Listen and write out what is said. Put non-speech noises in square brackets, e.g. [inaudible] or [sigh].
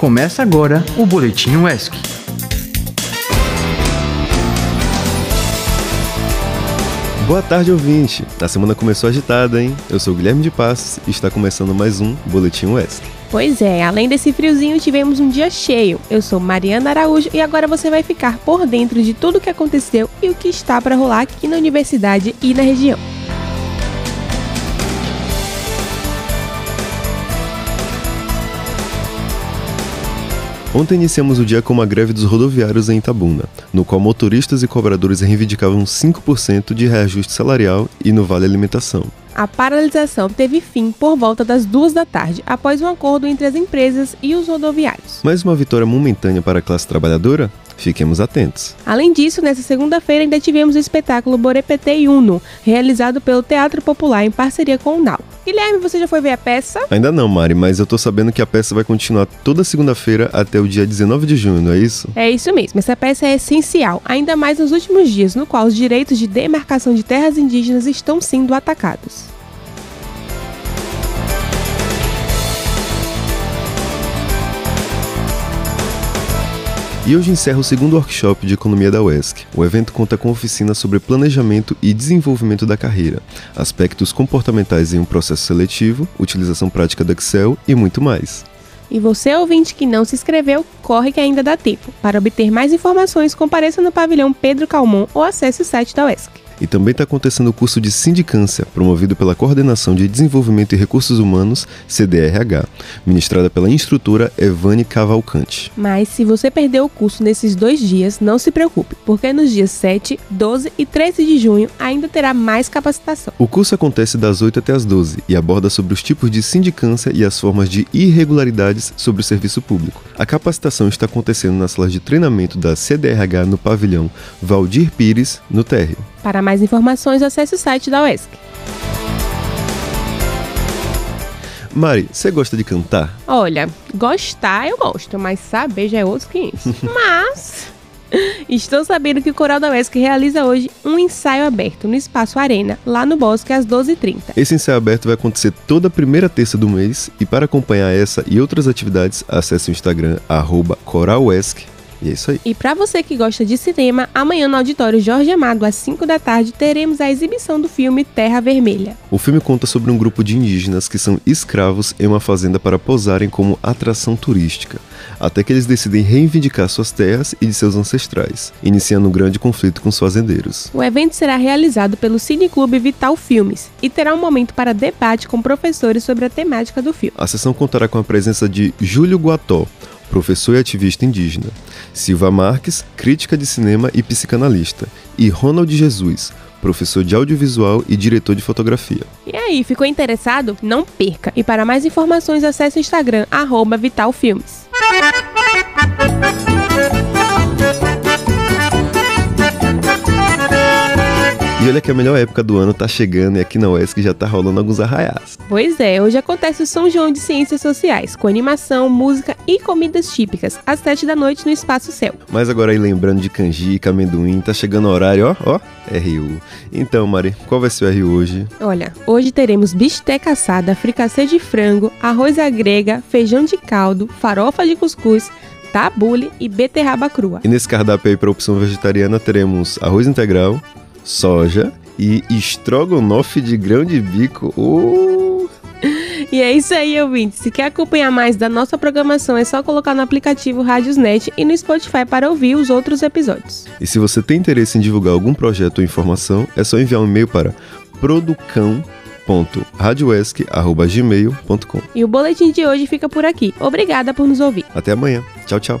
Começa agora o Boletim UESC. Boa tarde, ouvinte! A semana começou agitada, hein? Eu sou o Guilherme de Passos e está começando mais um Boletim UESC. Pois é, além desse friozinho, tivemos um dia cheio. Eu sou Mariana Araújo e agora você vai ficar por dentro de tudo o que aconteceu e o que está para rolar aqui na universidade e na região. Ontem iniciamos o dia com uma greve dos rodoviários em Itabuna, no qual motoristas e cobradores reivindicavam 5% de reajuste salarial e no Vale Alimentação. A paralisação teve fim por volta das duas da tarde, após um acordo entre as empresas e os rodoviários. Mais uma vitória momentânea para a classe trabalhadora? Fiquemos atentos. Além disso, nessa segunda-feira ainda tivemos o espetáculo Borepete Uno, realizado pelo Teatro Popular em parceria com o NAU. Guilherme, você já foi ver a peça? Ainda não, Mari, mas eu tô sabendo que a peça vai continuar toda segunda-feira até o dia 19 de junho, não é isso? É isso mesmo, essa peça é essencial, ainda mais nos últimos dias, no qual os direitos de demarcação de terras indígenas estão sendo atacados. E hoje encerra o segundo workshop de economia da UESC. O evento conta com oficinas sobre planejamento e desenvolvimento da carreira, aspectos comportamentais em um processo seletivo, utilização prática do Excel e muito mais. E você, ouvinte que não se inscreveu, corre que ainda dá tempo. Para obter mais informações, compareça no pavilhão Pedro Calmon ou acesse o site da UESC. E também está acontecendo o curso de Sindicância, promovido pela Coordenação de Desenvolvimento e Recursos Humanos, CDRH, ministrada pela instrutora Evane Cavalcante. Mas se você perdeu o curso nesses dois dias, não se preocupe, porque nos dias 7, 12 e 13 de junho ainda terá mais capacitação. O curso acontece das 8 até as 12 e aborda sobre os tipos de sindicância e as formas de irregularidades sobre o serviço público. A capacitação está acontecendo nas salas de treinamento da CDRH no pavilhão Valdir Pires, no térreo. Para mais informações, acesse o site da UESC. Mari, você gosta de cantar? Olha, gostar eu gosto, mas saber já é outro 500. [laughs] mas estou sabendo que o Coral da UESC realiza hoje um ensaio aberto no Espaço Arena, lá no Bosque, às 12h30. Esse ensaio aberto vai acontecer toda a primeira terça do mês e para acompanhar essa e outras atividades, acesse o Instagram arroba coralesc e é isso aí. E para você que gosta de cinema, amanhã no Auditório Jorge Amado, às 5 da tarde, teremos a exibição do filme Terra Vermelha. O filme conta sobre um grupo de indígenas que são escravos em uma fazenda para posarem como atração turística, até que eles decidem reivindicar suas terras e de seus ancestrais, iniciando um grande conflito com os fazendeiros. O evento será realizado pelo Cineclube Vital Filmes e terá um momento para debate com professores sobre a temática do filme. A sessão contará com a presença de Júlio Guató, professor e ativista indígena, Silva Marques, crítica de cinema e psicanalista, e Ronald Jesus, professor de audiovisual e diretor de fotografia. E aí, ficou interessado? Não perca! E para mais informações, acesse o Instagram, Vitalfilmes. E olha que a melhor época do ano tá chegando e aqui na UESC já tá rolando alguns arraiás. Pois é, hoje acontece o São João de Ciências Sociais, com animação, música e comidas típicas, às 7 da noite no Espaço Céu. Mas agora aí lembrando de canjica, amendoim, tá chegando o horário, ó, ó, RU. Então, Mari, qual vai ser o RU hoje? Olha, hoje teremos bisteca assada, fricassê de frango, arroz à grega, feijão de caldo, farofa de cuscuz, tabule e beterraba crua. E nesse cardápio aí para opção vegetariana teremos arroz integral, soja e estrogonofe de grão de bico. Uh! E é isso aí, ouvinte. Se quer acompanhar mais da nossa programação, é só colocar no aplicativo Rádiosnet e no Spotify para ouvir os outros episódios. E se você tem interesse em divulgar algum projeto ou informação, é só enviar um e-mail para producão.radioesc.gmail.com E o boletim de hoje fica por aqui. Obrigada por nos ouvir. Até amanhã. Tchau, tchau.